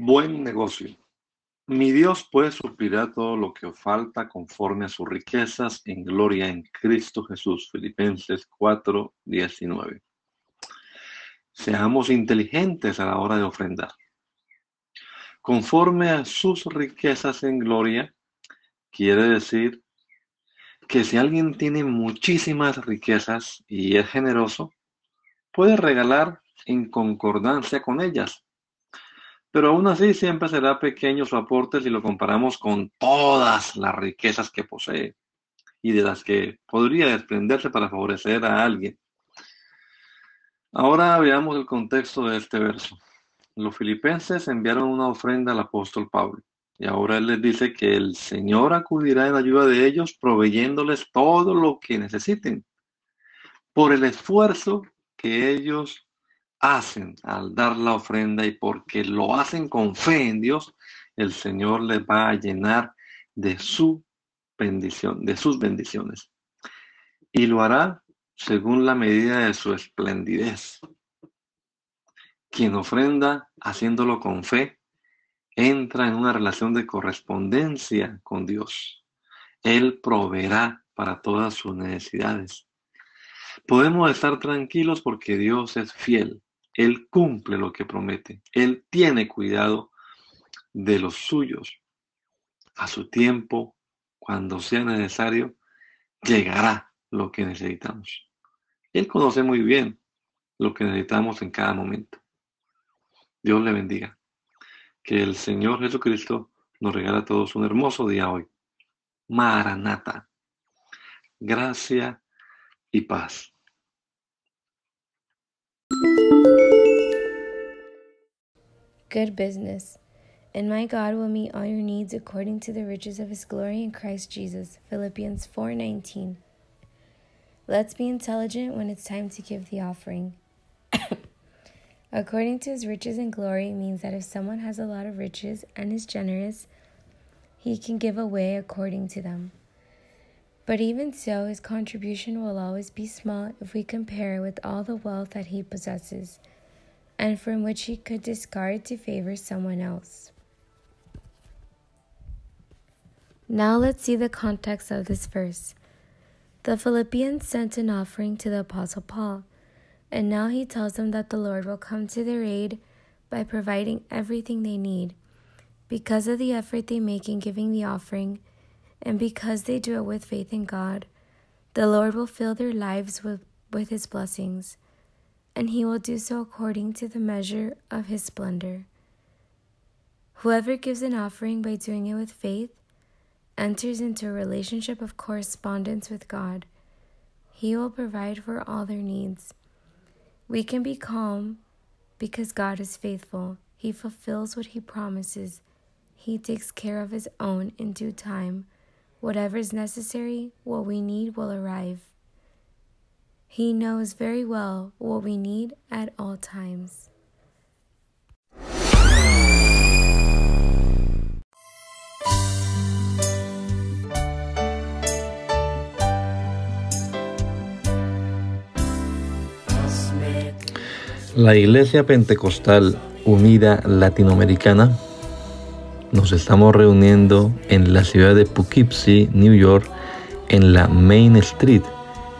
Buen negocio. Mi Dios puede suplirá todo lo que os falta conforme a sus riquezas en gloria en Cristo Jesús. Filipenses 4, 19. Seamos inteligentes a la hora de ofrendar. Conforme a sus riquezas en gloria, quiere decir que si alguien tiene muchísimas riquezas y es generoso, puede regalar en concordancia con ellas pero aún así siempre será pequeño su aporte si lo comparamos con todas las riquezas que posee y de las que podría desprenderse para favorecer a alguien. Ahora veamos el contexto de este verso. Los filipenses enviaron una ofrenda al apóstol Pablo y ahora él les dice que el Señor acudirá en ayuda de ellos proveyéndoles todo lo que necesiten por el esfuerzo que ellos hacen al dar la ofrenda y porque lo hacen con fe en Dios, el Señor les va a llenar de su bendición, de sus bendiciones. Y lo hará según la medida de su esplendidez. Quien ofrenda haciéndolo con fe, entra en una relación de correspondencia con Dios. Él proveerá para todas sus necesidades. Podemos estar tranquilos porque Dios es fiel él cumple lo que promete. Él tiene cuidado de los suyos. A su tiempo, cuando sea necesario, llegará lo que necesitamos. Él conoce muy bien lo que necesitamos en cada momento. Dios le bendiga. Que el Señor Jesucristo nos regala a todos un hermoso día hoy. Maranata. Gracia y paz. Good business. And my God will meet all your needs according to the riches of his glory in Christ Jesus. Philippians 4:19. Let's be intelligent when it's time to give the offering. according to his riches and glory means that if someone has a lot of riches and is generous, he can give away according to them. But even so, his contribution will always be small if we compare it with all the wealth that he possesses and from which he could discard to favor someone else. Now let's see the context of this verse. The Philippians sent an offering to the Apostle Paul, and now he tells them that the Lord will come to their aid by providing everything they need. Because of the effort they make in giving the offering, and because they do it with faith in God, the Lord will fill their lives with, with his blessings and he will do so according to the measure of his splendor. Whoever gives an offering by doing it with faith enters into a relationship of correspondence with God. He will provide for all their needs. We can be calm because God is faithful. He fulfills what He promises. He takes care of His own in due time. Whatever is necessary, what we need will arrive. He knows very well what we need at all times. La Iglesia Pentecostal Unida Latinoamericana nos estamos reuniendo en la ciudad de Poughkeepsie, New York, en la Main Street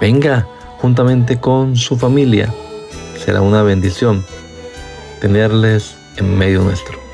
Venga juntamente con su familia. será una bendición tenerles en medio nuestro.